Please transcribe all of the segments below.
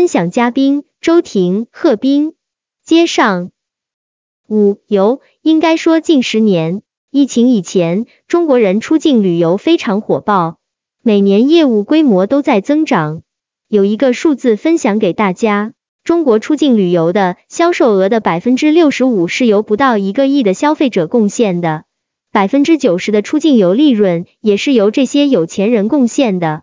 分享嘉宾周婷、贺斌。接上。五游，应该说近十年，疫情以前，中国人出境旅游非常火爆，每年业务规模都在增长。有一个数字分享给大家，中国出境旅游的销售额的百分之六十五是由不到一个亿的消费者贡献的，百分之九十的出境游利润也是由这些有钱人贡献的。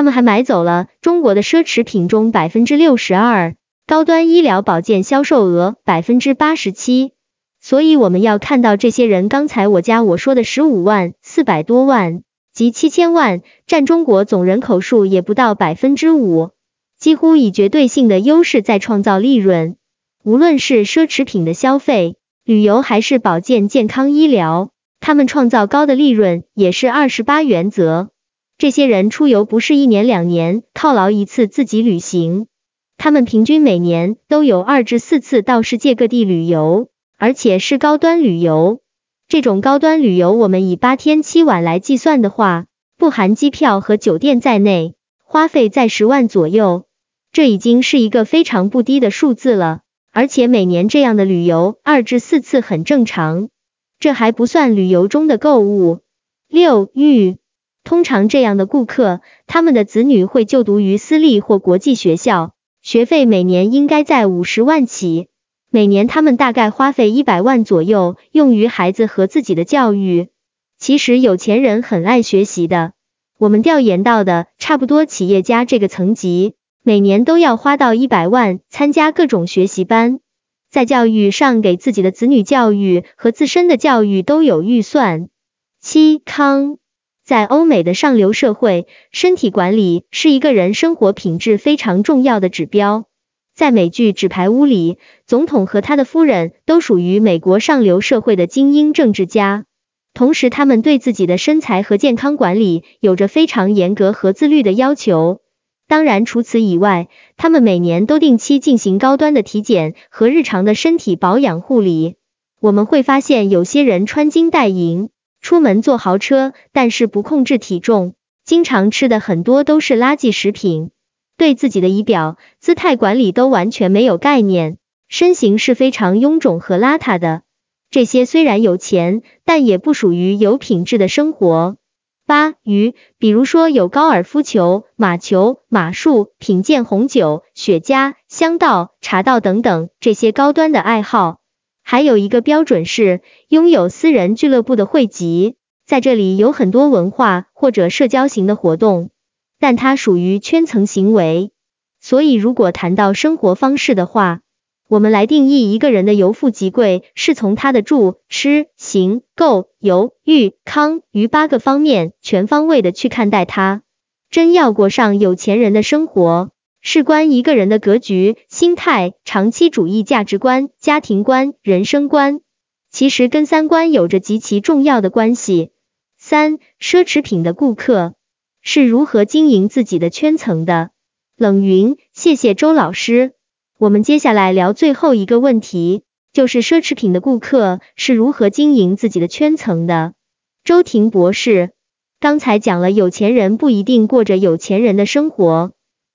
他们还买走了中国的奢侈品中百分之六十二，高端医疗保健销售额百分之八十七。所以我们要看到这些人，刚才我家我说的十五万四百多万及七千万，占中国总人口数也不到百分之五，几乎以绝对性的优势在创造利润。无论是奢侈品的消费、旅游还是保健健康医疗，他们创造高的利润也是二十八原则。这些人出游不是一年两年犒劳一次自己旅行，他们平均每年都有二至四次到世界各地旅游。而且是高端旅游，这种高端旅游，我们以八天七晚来计算的话，不含机票和酒店在内，花费在十万左右，这已经是一个非常不低的数字了。而且每年这样的旅游二至四次很正常，这还不算旅游中的购物。六玉，通常这样的顾客，他们的子女会就读于私立或国际学校，学费每年应该在五十万起。每年他们大概花费一百万左右用于孩子和自己的教育。其实有钱人很爱学习的，我们调研到的差不多企业家这个层级，每年都要花到一百万参加各种学习班，在教育上给自己的子女教育和自身的教育都有预算。七康，在欧美的上流社会，身体管理是一个人生活品质非常重要的指标。在美剧《纸牌屋》里，总统和他的夫人都属于美国上流社会的精英政治家，同时他们对自己的身材和健康管理有着非常严格和自律的要求。当然，除此以外，他们每年都定期进行高端的体检和日常的身体保养护理。我们会发现，有些人穿金戴银，出门坐豪车，但是不控制体重，经常吃的很多都是垃圾食品。对自己的仪表、姿态管理都完全没有概念，身形是非常臃肿和邋遢的。这些虽然有钱，但也不属于有品质的生活。八鱼，比如说有高尔夫球、马球、马术、品鉴红酒、雪茄、香道、茶道等等这些高端的爱好。还有一个标准是拥有私人俱乐部的汇集，在这里有很多文化或者社交型的活动。但它属于圈层行为，所以如果谈到生活方式的话，我们来定义一个人的由富及贵，是从他的住、吃、行、购、游、育、康于八个方面全方位的去看待他。真要过上有钱人的生活，事关一个人的格局、心态、长期主义价值观、家庭观、人生观，其实跟三观有着极其重要的关系。三、奢侈品的顾客。是如何经营自己的圈层的？冷云，谢谢周老师。我们接下来聊最后一个问题，就是奢侈品的顾客是如何经营自己的圈层的？周婷博士，刚才讲了，有钱人不一定过着有钱人的生活，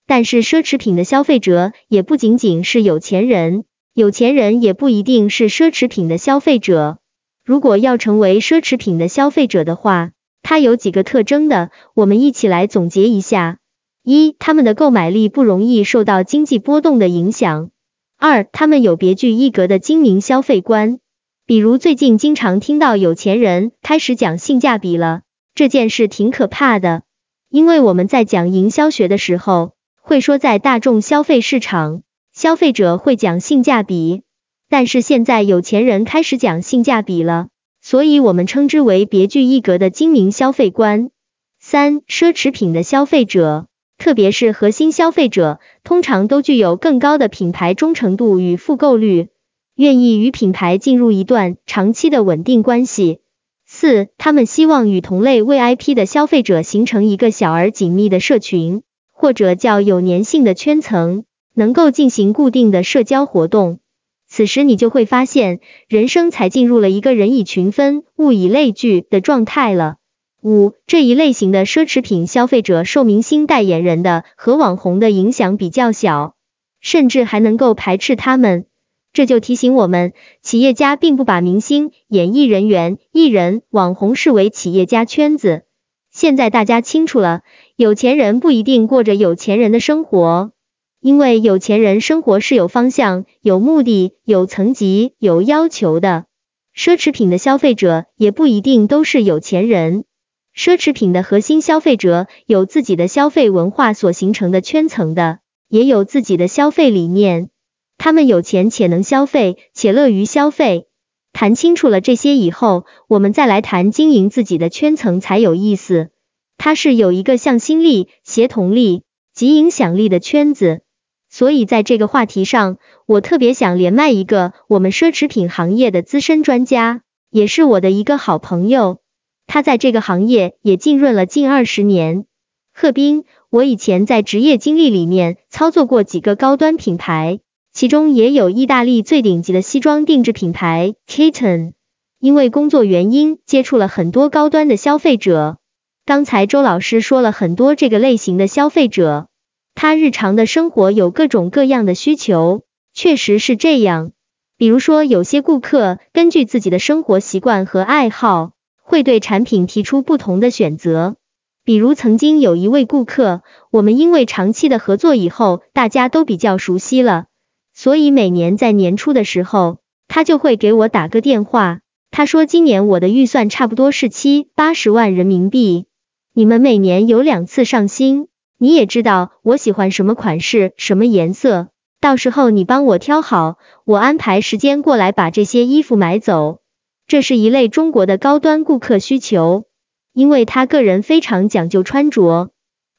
但是奢侈品的消费者也不仅仅是有钱人，有钱人也不一定是奢侈品的消费者。如果要成为奢侈品的消费者的话，它有几个特征的，我们一起来总结一下：一，他们的购买力不容易受到经济波动的影响；二，他们有别具一格的精明消费观，比如最近经常听到有钱人开始讲性价比了，这件事挺可怕的，因为我们在讲营销学的时候，会说在大众消费市场，消费者会讲性价比，但是现在有钱人开始讲性价比了。所以我们称之为别具一格的精明消费观。三、奢侈品的消费者，特别是核心消费者，通常都具有更高的品牌忠诚度与复购率，愿意与品牌进入一段长期的稳定关系。四、他们希望与同类 VIP 的消费者形成一个小而紧密的社群，或者叫有粘性的圈层，能够进行固定的社交活动。此时你就会发现，人生才进入了一个人以群分、物以类聚的状态了。五这一类型的奢侈品消费者受明星代言人的和网红的影响比较小，甚至还能够排斥他们。这就提醒我们，企业家并不把明星、演艺人员、艺人、网红视为企业家圈子。现在大家清楚了，有钱人不一定过着有钱人的生活，因为有钱人生活是有方向、有目的、有层级、有要求的。奢侈品的消费者也不一定都是有钱人，奢侈品的核心消费者有自己的消费文化所形成的圈层的，也有自己的消费理念。他们有钱且能消费，且乐于消费。谈清楚了这些以后，我们再来谈经营自己的圈层才有意思。它是有一个向心力、协同力及影响力的圈子。所以在这个话题上，我特别想连麦一个我们奢侈品行业的资深专家，也是我的一个好朋友。他在这个行业也浸润了近二十年。贺斌，我以前在职业经历里面操作过几个高端品牌。其中也有意大利最顶级的西装定制品牌 Katon，因为工作原因接触了很多高端的消费者。刚才周老师说了很多这个类型的消费者，他日常的生活有各种各样的需求，确实是这样。比如说有些顾客根据自己的生活习惯和爱好，会对产品提出不同的选择。比如曾经有一位顾客，我们因为长期的合作以后，大家都比较熟悉了。所以每年在年初的时候，他就会给我打个电话。他说今年我的预算差不多是七八十万人民币。你们每年有两次上新，你也知道我喜欢什么款式、什么颜色，到时候你帮我挑好，我安排时间过来把这些衣服买走。这是一类中国的高端顾客需求，因为他个人非常讲究穿着。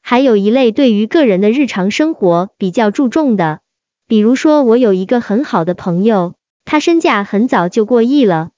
还有一类对于个人的日常生活比较注重的。比如说，我有一个很好的朋友，他身价很早就过亿了，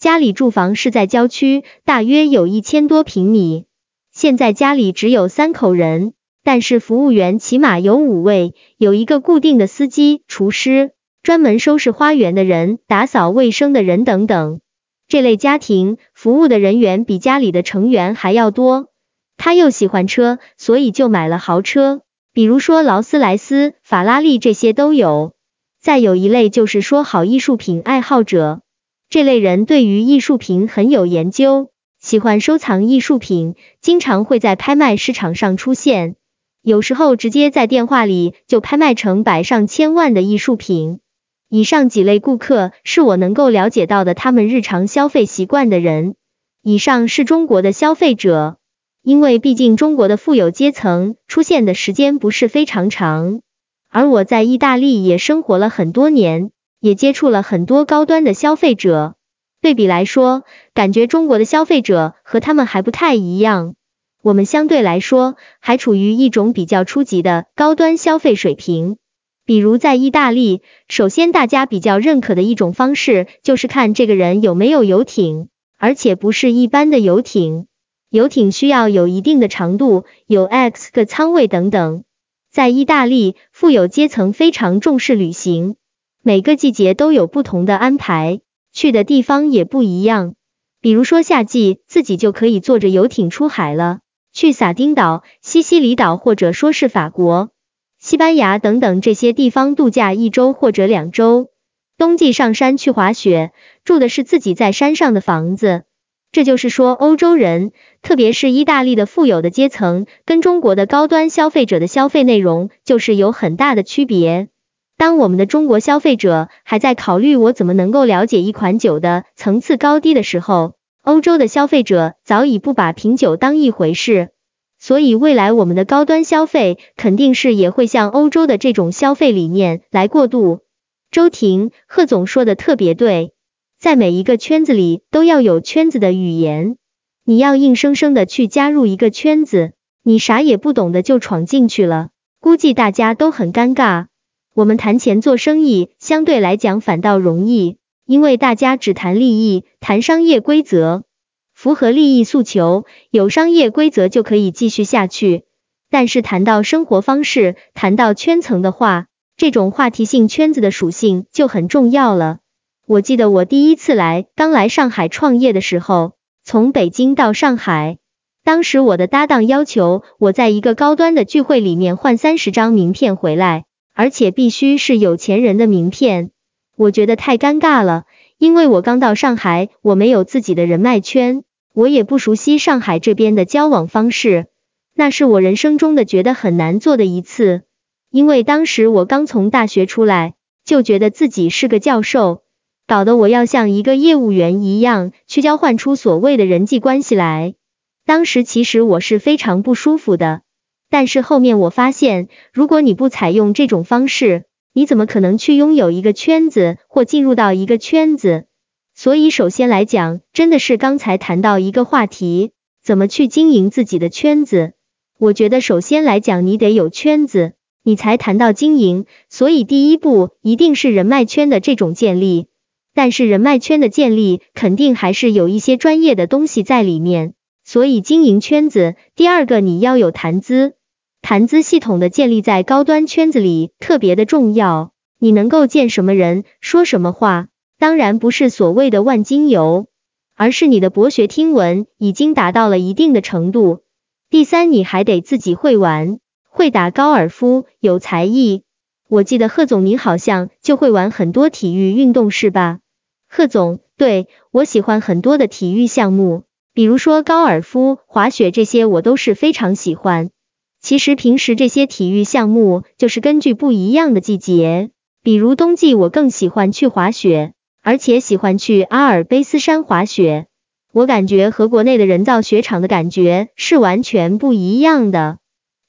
家里住房是在郊区，大约有一千多平米。现在家里只有三口人，但是服务员起码有五位，有一个固定的司机、厨师、专门收拾花园的人、打扫卫生的人等等。这类家庭服务的人员比家里的成员还要多。他又喜欢车，所以就买了豪车。比如说劳斯莱斯、法拉利这些都有。再有一类就是说好艺术品爱好者，这类人对于艺术品很有研究，喜欢收藏艺术品，经常会在拍卖市场上出现，有时候直接在电话里就拍卖成百上千万的艺术品。以上几类顾客是我能够了解到的他们日常消费习惯的人。以上是中国的消费者。因为毕竟中国的富有阶层出现的时间不是非常长，而我在意大利也生活了很多年，也接触了很多高端的消费者。对比来说，感觉中国的消费者和他们还不太一样。我们相对来说还处于一种比较初级的高端消费水平。比如在意大利，首先大家比较认可的一种方式就是看这个人有没有游艇，而且不是一般的游艇。游艇需要有一定的长度，有 X 个舱位等等。在意大利，富有阶层非常重视旅行，每个季节都有不同的安排，去的地方也不一样。比如说夏季，自己就可以坐着游艇出海了，去撒丁岛、西西里岛，或者说是法国、西班牙等等这些地方度假一周或者两周。冬季上山去滑雪，住的是自己在山上的房子。这就是说，欧洲人，特别是意大利的富有的阶层，跟中国的高端消费者的消费内容就是有很大的区别。当我们的中国消费者还在考虑我怎么能够了解一款酒的层次高低的时候，欧洲的消费者早已不把品酒当一回事。所以，未来我们的高端消费肯定是也会向欧洲的这种消费理念来过渡。周婷，贺总说的特别对。在每一个圈子里都要有圈子的语言，你要硬生生的去加入一个圈子，你啥也不懂的就闯进去了，估计大家都很尴尬。我们谈钱做生意相对来讲反倒容易，因为大家只谈利益，谈商业规则，符合利益诉求，有商业规则就可以继续下去。但是谈到生活方式，谈到圈层的话，这种话题性圈子的属性就很重要了。我记得我第一次来，刚来上海创业的时候，从北京到上海，当时我的搭档要求我在一个高端的聚会里面换三十张名片回来，而且必须是有钱人的名片。我觉得太尴尬了，因为我刚到上海，我没有自己的人脉圈，我也不熟悉上海这边的交往方式。那是我人生中的觉得很难做的一次，因为当时我刚从大学出来，就觉得自己是个教授，搞得我要像一个业务员一样去交换出所谓的人际关系来。当时其实我是非常不舒服的，但是后面我发现，如果你不采用这种方式，你怎么可能去拥有一个圈子或进入到一个圈子？所以首先来讲，真的是刚才谈到一个话题，怎么去经营自己的圈子。我觉得首先来讲，你得有圈子，你才谈到经营。所以第一步一定是人脉圈的这种建立。但是人脉圈的建立，肯定还是有一些专业的东西在里面。所以经营圈子，第二个你要有谈资，谈资系统的建立在高端圈子里特别的重要。你能够见什么人，说什么话，当然不是所谓的万金油，而是你的博学听闻已经达到了一定的程度。第三，你还得自己会玩，会打高尔夫，有才艺。我记得贺总您好像就会玩很多体育运动是吧？贺总，对我喜欢很多的体育项目，比如说高尔夫、滑雪这些我都是非常喜欢。其实平时这些体育项目就是根据不一样的季节，比如冬季我更喜欢去滑雪，而且喜欢去阿尔卑斯山滑雪。我感觉和国内的人造雪场的感觉是完全不一样的，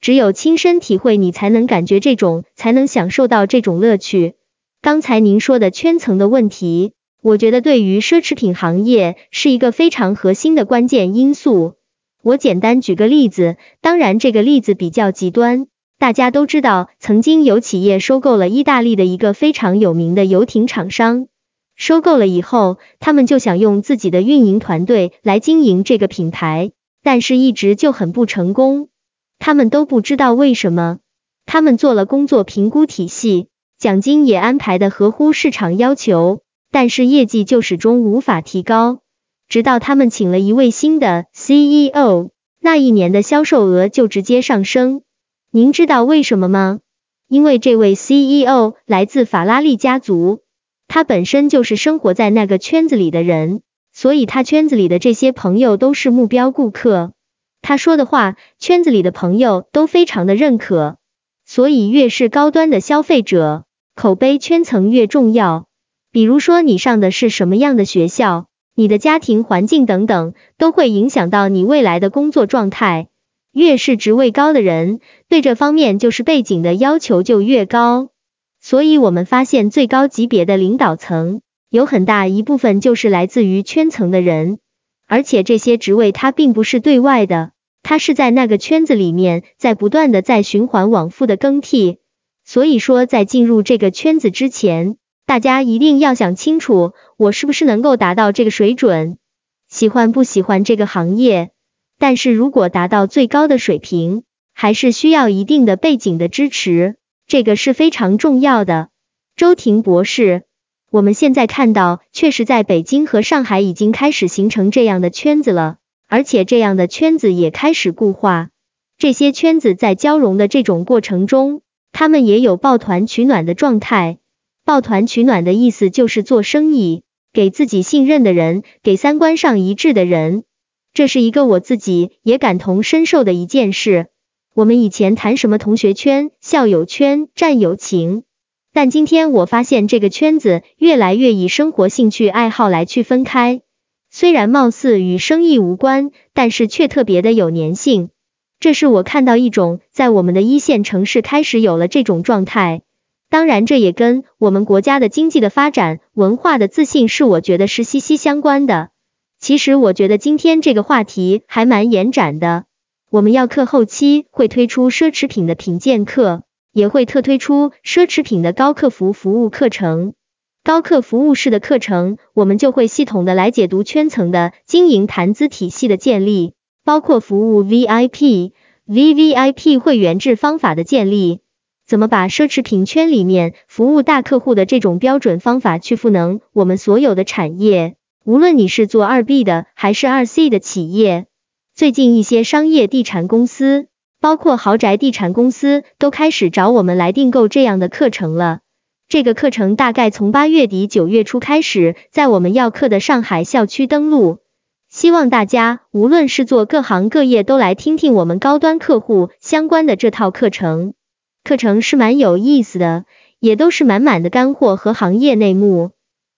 只有亲身体会，你才能感觉这种，才能享受到这种乐趣。刚才您说的圈层的问题，我觉得对于奢侈品行业是一个非常核心的关键因素。我简单举个例子，当然这个例子比较极端，大家都知道，曾经有企业收购了意大利的一个非常有名的游艇厂商。收购了以后，他们就想用自己的运营团队来经营这个品牌，但是一直就很不成功。他们都不知道为什么。他们做了工作评估体系，奖金也安排的合乎市场要求，但是业绩就始终无法提高。直到他们请了一位新的 CEO，那一年的销售额就直接上升。您知道为什么吗？因为这位 CEO 来自法拉利家族。他本身就是生活在那个圈子里的人，所以他圈子里的这些朋友都是目标顾客。他说的话，圈子里的朋友都非常的认可。所以越是高端的消费者，口碑圈层越重要。比如说你上的是什么样的学校，你的家庭环境等等，都会影响到你未来的工作状态。越是职位高的人，对这方面就是背景的要求就越高。所以，我们发现最高级别的领导层有很大一部分就是来自于圈层的人，而且这些职位它并不是对外的，它是在那个圈子里面在不断的在循环往复的更替。所以说，在进入这个圈子之前，大家一定要想清楚，我是不是能够达到这个水准，喜欢不喜欢这个行业。但是如果达到最高的水平，还是需要一定的背景的支持。这个是非常重要的，周婷博士。我们现在看到，确实在北京和上海已经开始形成这样的圈子了，而且这样的圈子也开始固化。这些圈子在交融的这种过程中，他们也有抱团取暖的状态。抱团取暖的意思就是做生意，给自己信任的人，给三观上一致的人。这是一个我自己也感同身受的一件事。我们以前谈什么同学圈、校友圈、战友情，但今天我发现这个圈子越来越以生活兴趣爱好来区分开。虽然貌似与生意无关，但是却特别的有粘性。这是我看到一种在我们的一线城市开始有了这种状态。当然，这也跟我们国家的经济的发展、文化的自信是我觉得是息息相关的。其实我觉得今天这个话题还蛮延展的。我们要课后期会推出奢侈品的品鉴课，也会特推出奢侈品的高客服服务课程。高客服务式的课程，我们就会系统的来解读圈层的经营谈资体系的建立，包括服务 VIP、VVIP 会员制方法的建立，怎么把奢侈品圈里面服务大客户的这种标准方法去赋能我们所有的产业，无论你是做二 B 的还是二 C 的企业。最近一些商业地产公司包括豪宅地产公司都开始找我们来订购这样的课程了。这个课程大概从八月底九月初开始，在我们要课的上海校区登陆。希望大家无论是做各行各业，都来听听我们高端客户相关的这套课程。课程是蛮有意思的，也都是满满的干货和行业内幕。